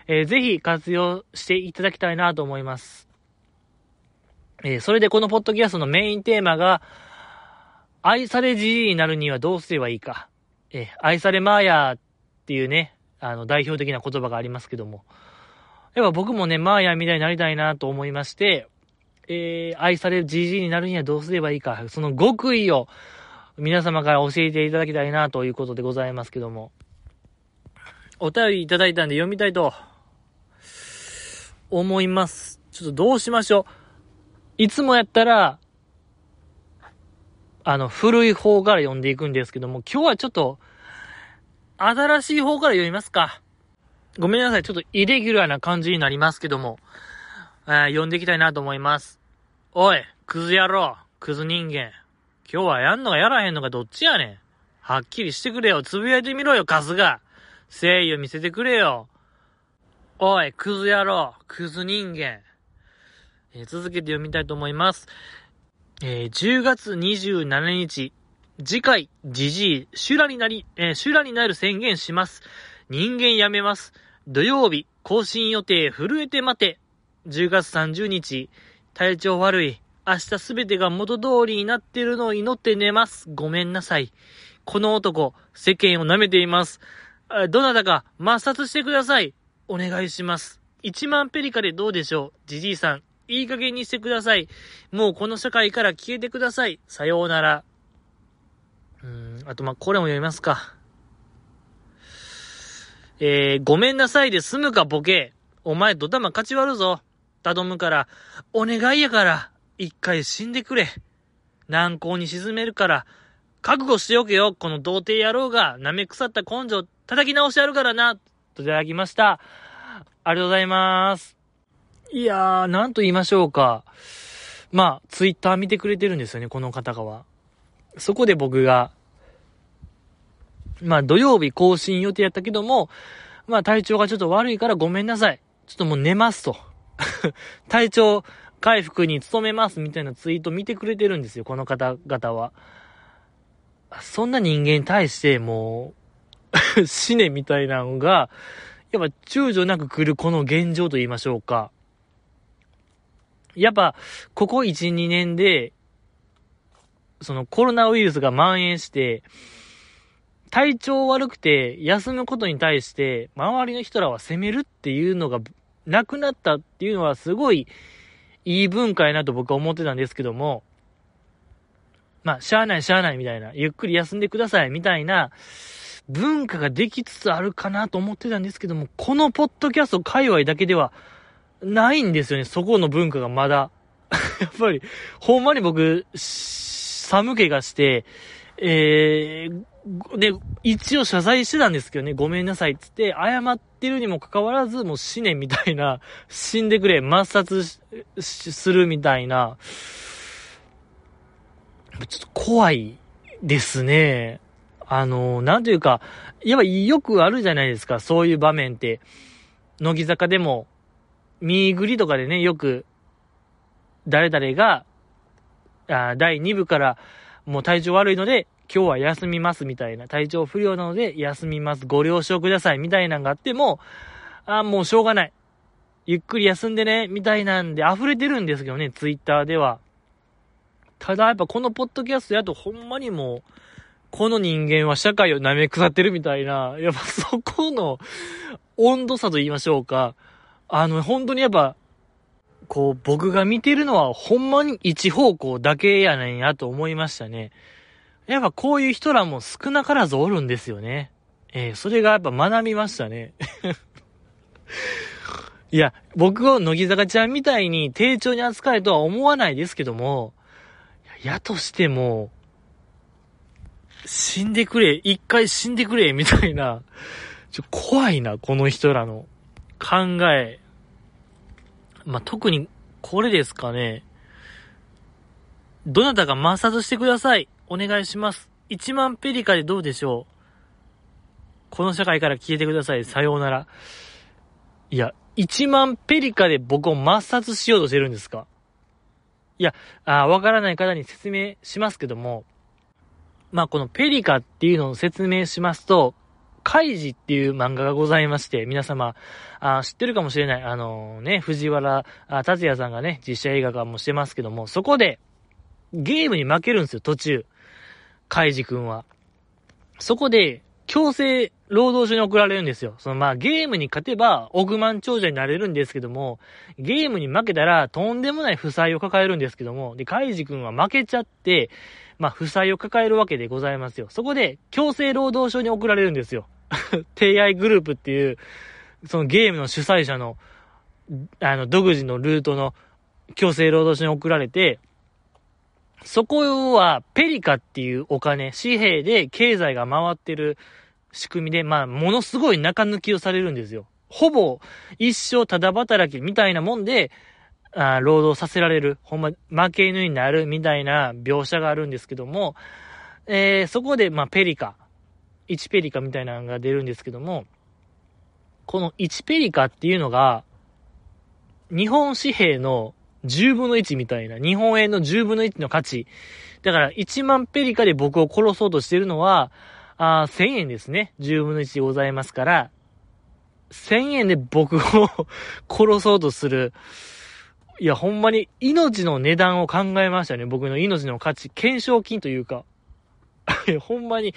えー、ぜひ活用していただきたいなと思います。えー、それでこのポッドキャストのメインテーマが、愛されじじいになるにはどうすればいいか。えー、愛されマーヤーっていうね、あの、代表的な言葉がありますけども。やっぱ僕もね、マーヤーみたいになりたいなと思いまして、えー、愛されるじじいになるにはどうすればいいか。その極意を皆様から教えていただきたいなということでございますけども。お便りいただいたんで読みたいと思います。ちょっとどうしましょう。いつもやったら、あの、古い方から読んでいくんですけども、今日はちょっと、新しい方から読みますか。ごめんなさい。ちょっとイレギュラーな感じになりますけども、えー、読んでいきたいなと思います。おい、クズ野郎、クズ人間。今日はやんのかやらへんのかどっちやねん。はっきりしてくれよ。つぶやいてみろよ、カスが。誠意を見せてくれよ。おい、クズ野郎、クズ人間。えー、続けて読みたいと思います。えー、10月27日、次回、じじい、修羅になり、えー、修羅になる宣言します。人間やめます。土曜日、更新予定、震えて待て。10月30日、体調悪い。明日すべてが元通りになってるのを祈って寝ます。ごめんなさい。この男、世間を舐めています。どなたか抹殺してください。お願いします。1万ペリカでどうでしょうじじいさん、いい加減にしてください。もうこの社会から消えてください。さようなら。うん、あとま、これも読みますか。えー、ごめんなさいで済むかボケ。お前ドタマ勝ち割るぞ。頼むから、お願いやから、一回死んでくれ。難航に沈めるから、覚悟しておけよ。この童貞野郎が舐め腐った根性叩き直してやるからな。トいただきました。ありがとうございます。いやー、なんと言いましょうか。まあ、ツイッター見てくれてるんですよね、この方がは。そこで僕が、まあ土曜日更新予定やったけども、まあ体調がちょっと悪いからごめんなさい。ちょっともう寝ますと。体調回復に努めますみたいなツイート見てくれてるんですよ、この方々は。そんな人間に対してもう 死ねみたいなのが、やっぱ躊躇なく来るこの現状と言いましょうか。やっぱ、ここ1、2年で、そのコロナウイルスが蔓延して、体調悪くて休むことに対して、周りの人らは責めるっていうのがなくなったっていうのはすごいいい文化やなと僕は思ってたんですけども、まあ、しゃあないしゃあないみたいな、ゆっくり休んでくださいみたいな文化ができつつあるかなと思ってたんですけども、このポッドキャスト界隈だけではないんですよね、そこの文化がまだ。やっぱり、ほんまに僕、寒気がして、えー、で、一応謝罪してたんですけどね、ごめんなさいっつって、謝ってるにもかかわらず、もう死ねみたいな、死んでくれ、抹殺するみたいな、ちょっと怖いですね。あの、なんというか、やっぱよくあるじゃないですか、そういう場面って。乃木坂でも、ミーグリとかでね、よく、誰々が、あ第2部からもう体調悪いので、今日は休みますみたいな、体調不良なので休みます、ご了承くださいみたいなのがあっても、あもうしょうがない。ゆっくり休んでね、みたいなんで溢れてるんですけどね、ツイッターでは。ただやっぱこのポッドキャストやとほんまにもう、この人間は社会を舐め腐ってるみたいな、やっぱそこの温度差と言いましょうか。あの、本当にやっぱ、こう、僕が見てるのはほんまに一方向だけやねんやと思いましたね。やっぱこういう人らも少なからずおるんですよね。えー、それがやっぱ学びましたね。いや、僕を乃木坂ちゃんみたいに丁重に扱えとは思わないですけども、やとしても、死んでくれ、一回死んでくれ、みたいな、ちょ、怖いな、この人らの考え。まあ、特に、これですかね。どなたか抹殺してください。お願いします。1万ペリカでどうでしょう？この社会から消えてください。さようなら。いや、1万ペリカで僕を抹殺しようとしてるんですか？いや、あわからない方に説明しますけども、まあ、このペリカっていうのを説明しますと、カイジっていう漫画がございまして、皆様、あ知ってるかもしれない。あのー、ね、藤原達也さんがね、実写映画化もしてますけども、そこで、ゲームに負けるんですよ、途中。カイジ君は。そこで、強制労働所に送られるんですよ。そのまあゲームに勝てば億万長者になれるんですけども、ゲームに負けたらとんでもない負債を抱えるんですけども、で、カイジ君は負けちゃって、まあ負債を抱えるわけでございますよ。そこで強制労働所に送られるんですよ。提愛グループっていう、そのゲームの主催者の、あの、独自のルートの強制労働所に送られて、そこは、ペリカっていうお金、紙幣で経済が回ってる仕組みで、まあ、ものすごい中抜きをされるんですよ。ほぼ、一生ただ働きみたいなもんで、あ労働させられる。ほんま、負け犬になるみたいな描写があるんですけども、えー、そこで、まあ、ペリカ、1ペリカみたいなのが出るんですけども、この1ペリカっていうのが、日本紙幣の10分の1みたいな、日本円の10分の1の価値。だから1万ペリカで僕を殺そうとしてるのは、あ1000円ですね。10分の1でございますから、1000円で僕を 殺そうとする。いや、ほんまに命の値段を考えましたね。僕の命の価値。懸賞金というか。ほんまに、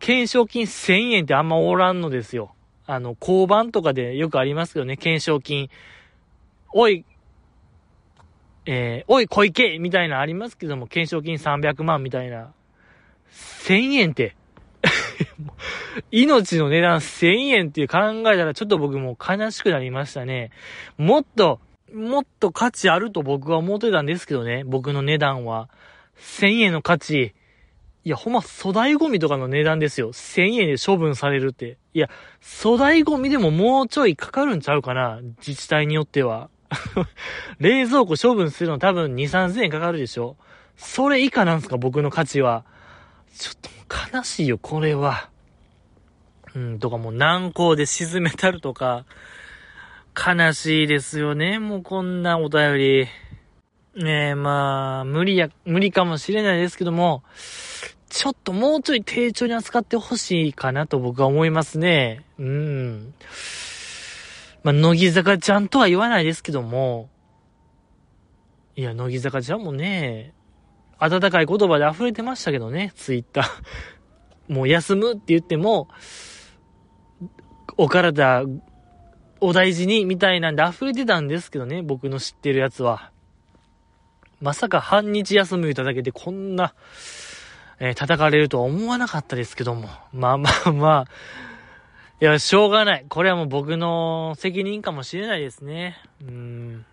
懸賞金1000円ってあんまおらんのですよ。あの、交番とかでよくありますけどね、懸賞金。おい、えー、おい小池みたいなありますけども、懸賞金300万みたいな。1000円って。命の値段1000円っていう考えたらちょっと僕も悲しくなりましたね。もっと、もっと価値あると僕は思ってたんですけどね。僕の値段は。1000円の価値。いや、ほんま粗大ゴミとかの値段ですよ。1000円で処分されるって。いや、粗大ゴミでももうちょいかかるんちゃうかな自治体によっては。冷蔵庫処分するの多分2、3000円かかるでしょそれ以下なんすか僕の価値は。ちょっと悲しいよ、これは。うん、とかもう難航で沈めたるとか、悲しいですよね、もうこんなお便り。ねえ、まあ、無理や、無理かもしれないですけども、ちょっともうちょい丁重に扱ってほしいかなと僕は思いますね。うん。まあ、乃木坂ちゃんとは言わないですけども、いや、乃木坂ちゃんもね、温かい言葉で溢れてましたけどね、ツイッター。もう休むって言っても、お体、お大事に、みたいなんで溢れてたんですけどね、僕の知ってるやつは。まさか半日休む言っただけでこんな、えー、叩かれるとは思わなかったですけども。まあまあまあ。いや、しょうがない。これはもう僕の責任かもしれないですね。うん。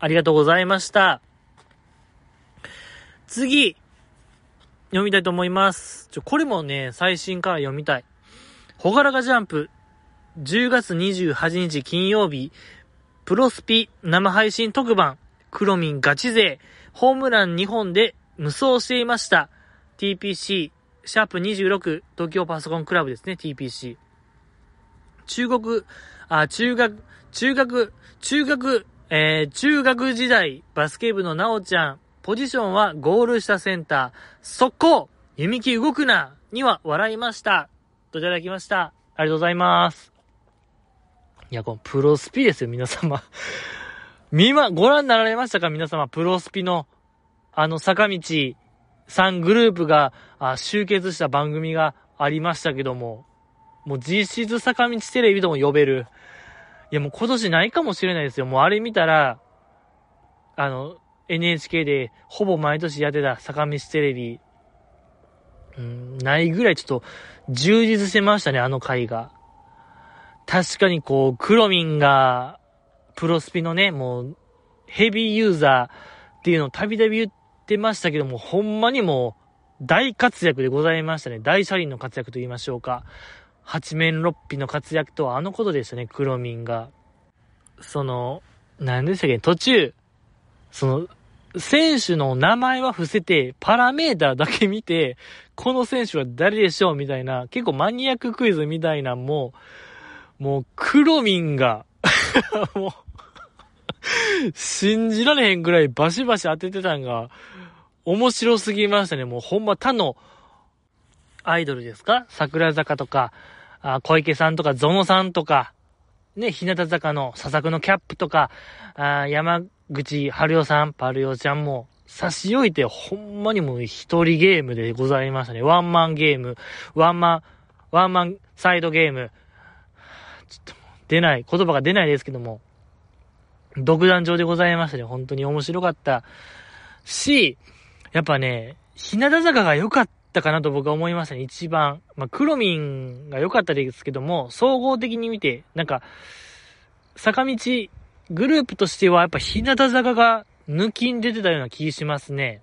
ありがとうございました。次、読みたいと思います。ちょ、これもね、最新から読みたい。ほがらかジャンプ、10月28日金曜日、プロスピ生配信特番、クロミンガチ勢、ホームラン2本で無双していました。TPC、シャープ26、東京パソコンクラブですね、TPC。中国、あ、中学、中学、中学、えー、中学時代、バスケ部のなおちゃん、ポジションはゴール下センター、速攻弓木動くなには笑いました。といただきました。ありがとうございます。いや、このプロスピですよ、皆様。見ま、ご覧になられましたか？皆様、プロスピの、あの、坂道3グループが、あ集結した番組がありましたけども、もう実質坂道テレビとも呼べる。いや、もう今年ないかもしれないですよ。もうあれ見たら、あの、NHK でほぼ毎年やってた坂道テレビ、うん、ないぐらいちょっと充実してましたね、あの回が。確かにこう、クロミンが、プロスピのね、もう、ヘビーユーザーっていうのをたびたび言ってましたけども、ほんまにもう、大活躍でございましたね。大車輪の活躍と言いましょうか。八面六臂の活躍とはあのことでしたね、クロミンが。その、何でしたっけ、途中、その、選手の名前は伏せて、パラメーターだけ見て、この選手は誰でしょうみたいな、結構マニアッククイズみたいなんも、もう、クロミンがもう信じられへんぐらいバシバシ当ててたんが、面白すぎましたね。もうほんま他のアイドルですか？桜坂とか、あ小池さんとか、ゾノさんとか、ね、日向坂の佐々木のキャップとか、あ山口春代さん、パルヨちゃんも、差し置いて、ほんまにもう一人ゲームでございましたね。ワンマンゲーム、ワンマン、ワンマンサイドゲーム。ちょっと、出ない、言葉が出ないですけども、独壇場でございましたね。本当に面白かったし、やっぱね、日向坂が良かったかなと僕は思いましたね。一番。まあ、クロミンが良かったですけども、総合的に見て、なんか、坂道グループとしてはやっぱ日向坂が抜きに出てたような気しますね。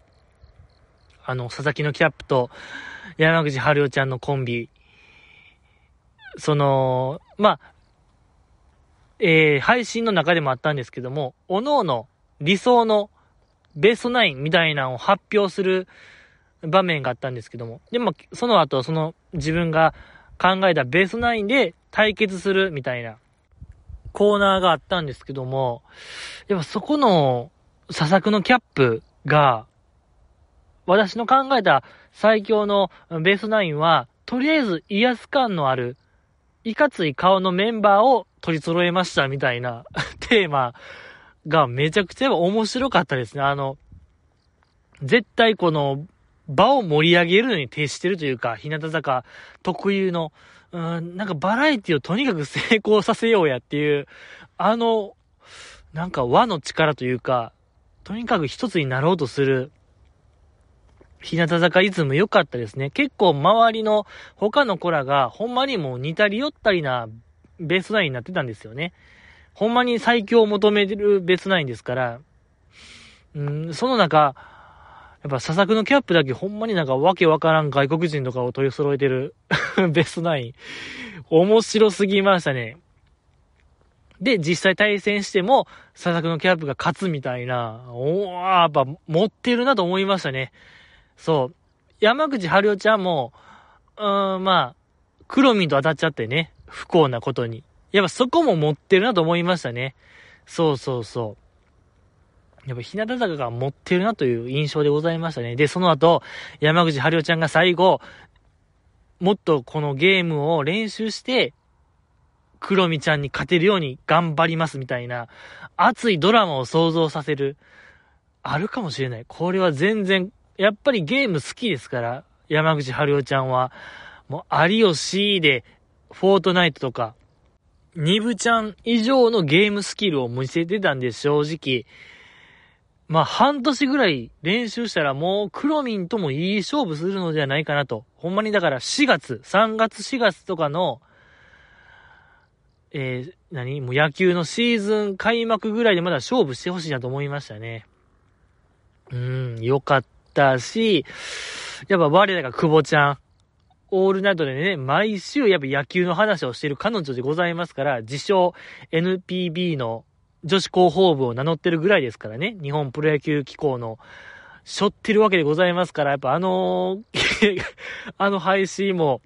あの、佐々木のキャップと山口春代ちゃんのコンビ。その、まあ、えー、配信の中でもあったんですけども、おのおの理想のベストナインみたいなのを発表する場面があったんですけども、でも、その後、その自分が考えたベースナインで対決するみたいな。コーナーがあったんですけども、やっぱそこの佐々木のキャップが、私の考えた最強のベースナインは、とりあえず威圧感のある、いかつい顔のメンバーを取り揃えましたみたいな テーマがめちゃくちゃ面白かったですね。あの、絶対この場を盛り上げるのに徹してるというか、日向坂特有の、うん、なんかバラエティをとにかく成功させようやっていう、あの、なんか和の力というか、とにかく一つになろうとする、日向坂イズム良かったですね。結構周りの他の子らがほんまにもう似たり寄ったりなベースラインになってたんですよね。ほんまに最強を求めるベースラインですから、うん、その中、やっぱ佐々木のキャップだけほんまになんかわけわからん外国人とかを取り揃えてるベストナイン。面白すぎましたね。で、実際対戦しても、佐々木のキャップが勝つみたいな、おー、やっぱ持ってるなと思いましたね。そう。山口春代ちゃんも、うーん、まあ、黒ミンと当たっちゃってね、不幸なことに。やっぱそこも持ってるなと思いましたね。そうそうそう。やっぱ日向坂が持ってるなという印象でございましたね。で、その後、山口春代ちゃんが最後、もっとこのゲームを練習して、黒みちゃんに勝てるように頑張りますみたいな、熱いドラマを想像させる、あるかもしれない。これは全然、やっぱりゲーム好きですから、山口春代ちゃんは。もう、有吉で、フォートナイトとか、ニブちゃん以上のゲームスキルを見せてたんで、正直。まあ、半年ぐらい練習したらもう、クロミンともいい勝負するのではないかなと。ほんまにだから4月、3月4月とかの、えー、何？もう野球のシーズン開幕ぐらいでまだ勝負してほしいなと思いましたね。うん、よかったし、やっぱ我らが久保ちゃん。オールナイトでね、毎週やっぱ野球の話をしてる彼女でございますから、自称 NPB の女子広報部を名乗ってるぐらいですからね、日本プロ野球機構の、背負ってるわけでございますから、やっぱあの あの配信も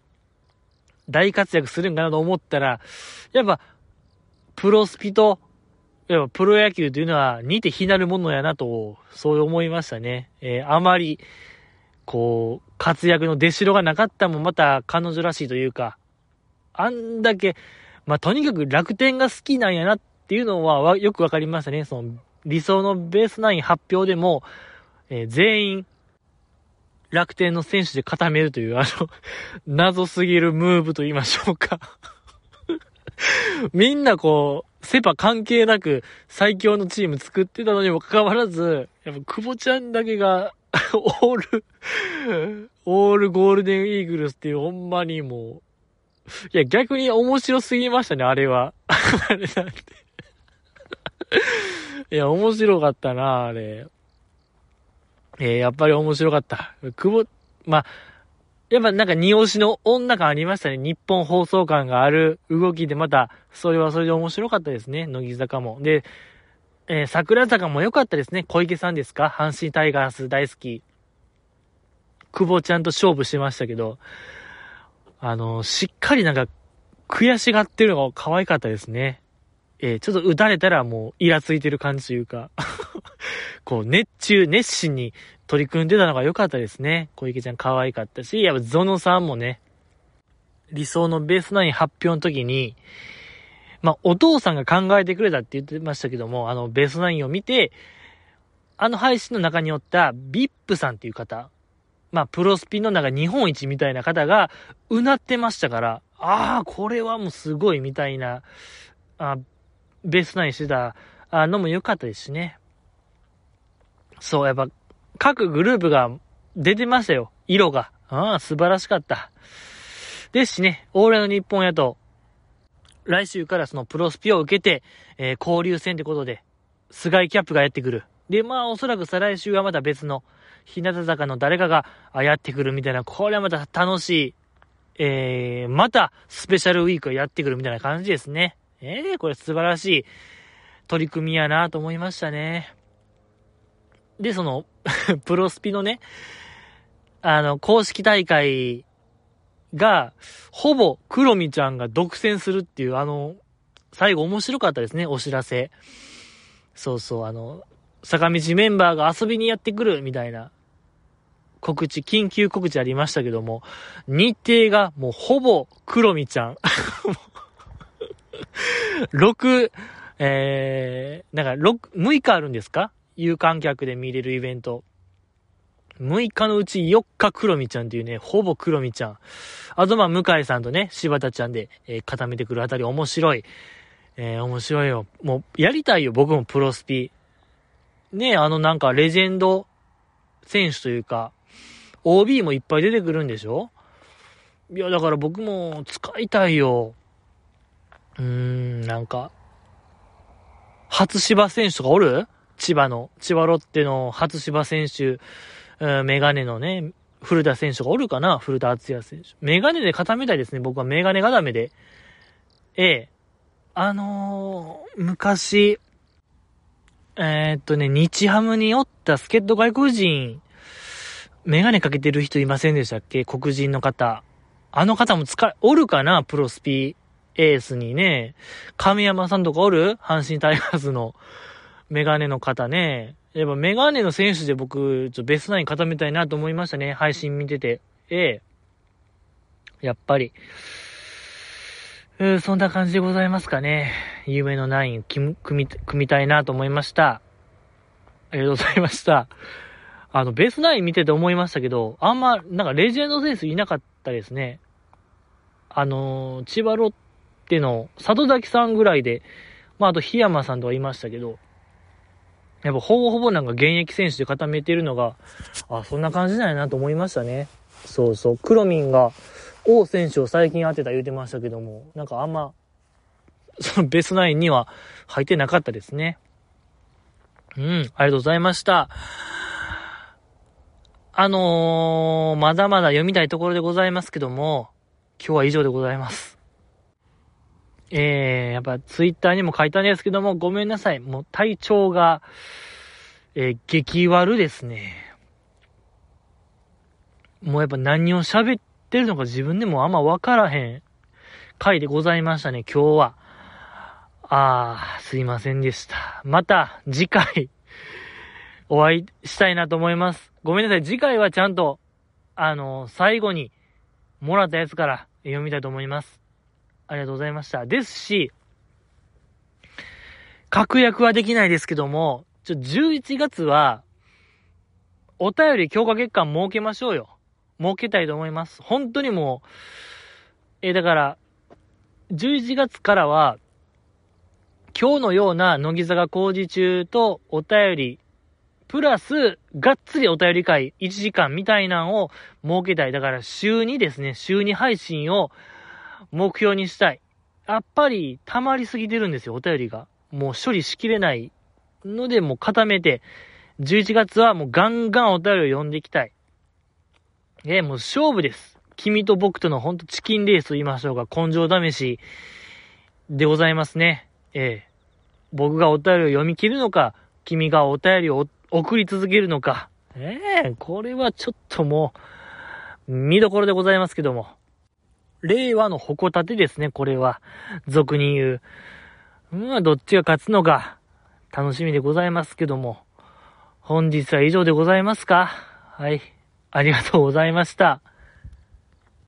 大活躍するんかなと思ったら、やっぱ、プロスピと、やっぱプロ野球というのは似て非なるものやなと、そう思いましたね。えー、あまり、こう、活躍の出しろがなかったもまた彼女らしいというか、あんだけ、まあ、とにかく楽天が好きなんやなっっていうのはよくわかりましたね。その、理想のベースナイン発表でも、えー、全員、楽天の選手で固めるという、あの、謎すぎるムーブと言いましょうか みんなこう、セパ関係なく最強のチーム作ってたのにもかかわらず、やっぱ久保ちゃんだけが オール、オールゴールデンイーグルスっていうほんまにもう、いや逆に面白すぎましたね、あれは。あれなんて。いや、面白かったな、あれ。えー、やっぱり面白かった。久保、まあ、やっぱなんか二押しの女感ありましたね。日本放送感がある動きでまた、それはそれで面白かったですね。乃木坂も。で、えー、桜坂も良かったですね。小池さんですか？阪神タイガース大好き。久保ちゃんと勝負してましたけど、あのー、しっかりなんか、悔しがってるのが可愛かったですね。えー、ちょっと打たれたらもうイラついてる感じというか こう熱中、熱心に取り組んでたのが良かったですね。小池ちゃん可愛かったし、やっぱゾノさんもね、理想のベースナイン発表の時に、まあ、お父さんが考えてくれたって言ってましたけども、あの、ベースナインを見て、あの配信の中におったビップさんっていう方、まあ、プロスピンの中日本一みたいな方が、うなってましたから、ああ、これはもうすごいみたいな、あベースナインしてたのも良かったですしね。そう、やっぱ、各グループが出てましたよ。色が。ああ、素晴らしかった。ですしね、オーレの日本やと、来週からそのプロスピを受けて、えー、交流戦ってことで、菅井キャップがやってくる。で、まあ、おそらく再来週はまた別の、日向坂の誰かがやってくるみたいな、これはまた楽しい、えー、またスペシャルウィークがやってくるみたいな感じですね。ええ、これ素晴らしい取り組みやなと思いましたね。で、その プロスピのね、あの、公式大会が、ほぼ、クロミちゃんが独占するっていう、あの、最後面白かったですね、お知らせ。そうそう、あの、坂道メンバーが遊びにやってくる、みたいな、告知、緊急告知ありましたけども、日程がもうほぼ、クロミちゃん。6、えー、なんか6、6日あるんですか？有観客で見れるイベント。6日のうち4日クロミちゃんっていうね、ほぼクロミちゃん。あとまあ、向井さんとね、柴田ちゃんで、えー、固めてくるあたり面白い。えー、面白いよ。もう、やりたいよ、僕もプロスピ。ねあのなんかレジェンド選手というか、OB もいっぱい出てくるんでしょ？いや、だから僕も使いたいよ。うーん、なんか、初芝選手とかおる？千葉の、千葉ロッテの初芝選手、うん、メガネのね、古田選手がおるかな？古田敦也選手。メガネで固めたいですね。僕はメガネがダメで。ええ。あのー、昔、えー、っとね、日ハムにおった助っ人外国人、メガネかけてる人いませんでしたっけ？黒人の方。あの方も使、おるかな？プロスピエースにね。亀山さんとかおる？阪神タイガースのメガネの方ね。やっぱメガネの選手で僕、ちょベストナイン固めたいなと思いましたね。配信見てて。ええ。やっぱり。うそんな感じでございますかね。夢のナイン組み、組みたいなと思いました。ありがとうございました。あの、ベースナイン見てて思いましたけど、あんま、なんかレジェンド選手いなかったですね。あの千葉ロッテのを里崎さんぐらいで、まあ、あと檜山さんとかいましたけど、やっぱほぼほぼなんか現役選手で固めてるのが、あ、そんな感じなんやなと思いましたね。そうそう。クロミンが、王選手を最近当てた言うてましたけども、なんかあんま、そのベストナインには入ってなかったですね。うん、ありがとうございました。あのー、まだまだ読みたいところでございますけども、今日は以上でございます。えー、やっぱツイッターにも書いたんですけども、ごめんなさい。もう体調が、えー、激悪ですね。もうやっぱ何を喋ってるのか自分でもあんまわからへん回でございましたね、今日は。あー、すいませんでした。また次回お会いしたいなと思います。ごめんなさい。次回はちゃんと、あの、最後にもらったやつから読みたいと思います。ありがとうございました。ですし、確約はできないですけども、ちょ、11月は、お便り強化月間設けましょうよ。設けたいと思います。本当にもう、えだから、11月からは、今日のような乃木坂工事中とお便り、プラス、がっつりお便り会1時間みたいなんを設けたい。だから週にですね、週に配信を目標にしたい。やっぱり溜まりすぎてるんですよ、お便りが。もう処理しきれないので、もう固めて、11月はもうガンガンお便りを読んでいきたい。え、もう勝負です。君と僕とのほんとチキンレースと言いましょうか、根性試しでございますね。ええ。僕がお便りを読み切るのか、君がお便りを送り続けるのか。ええこれはちょっともう、見どころでございますけども。令和の矛立ですね、これは。俗に言う。まあ、どっちが勝つのか、楽しみでございますけども。本日は以上でございますか？はい。ありがとうございました。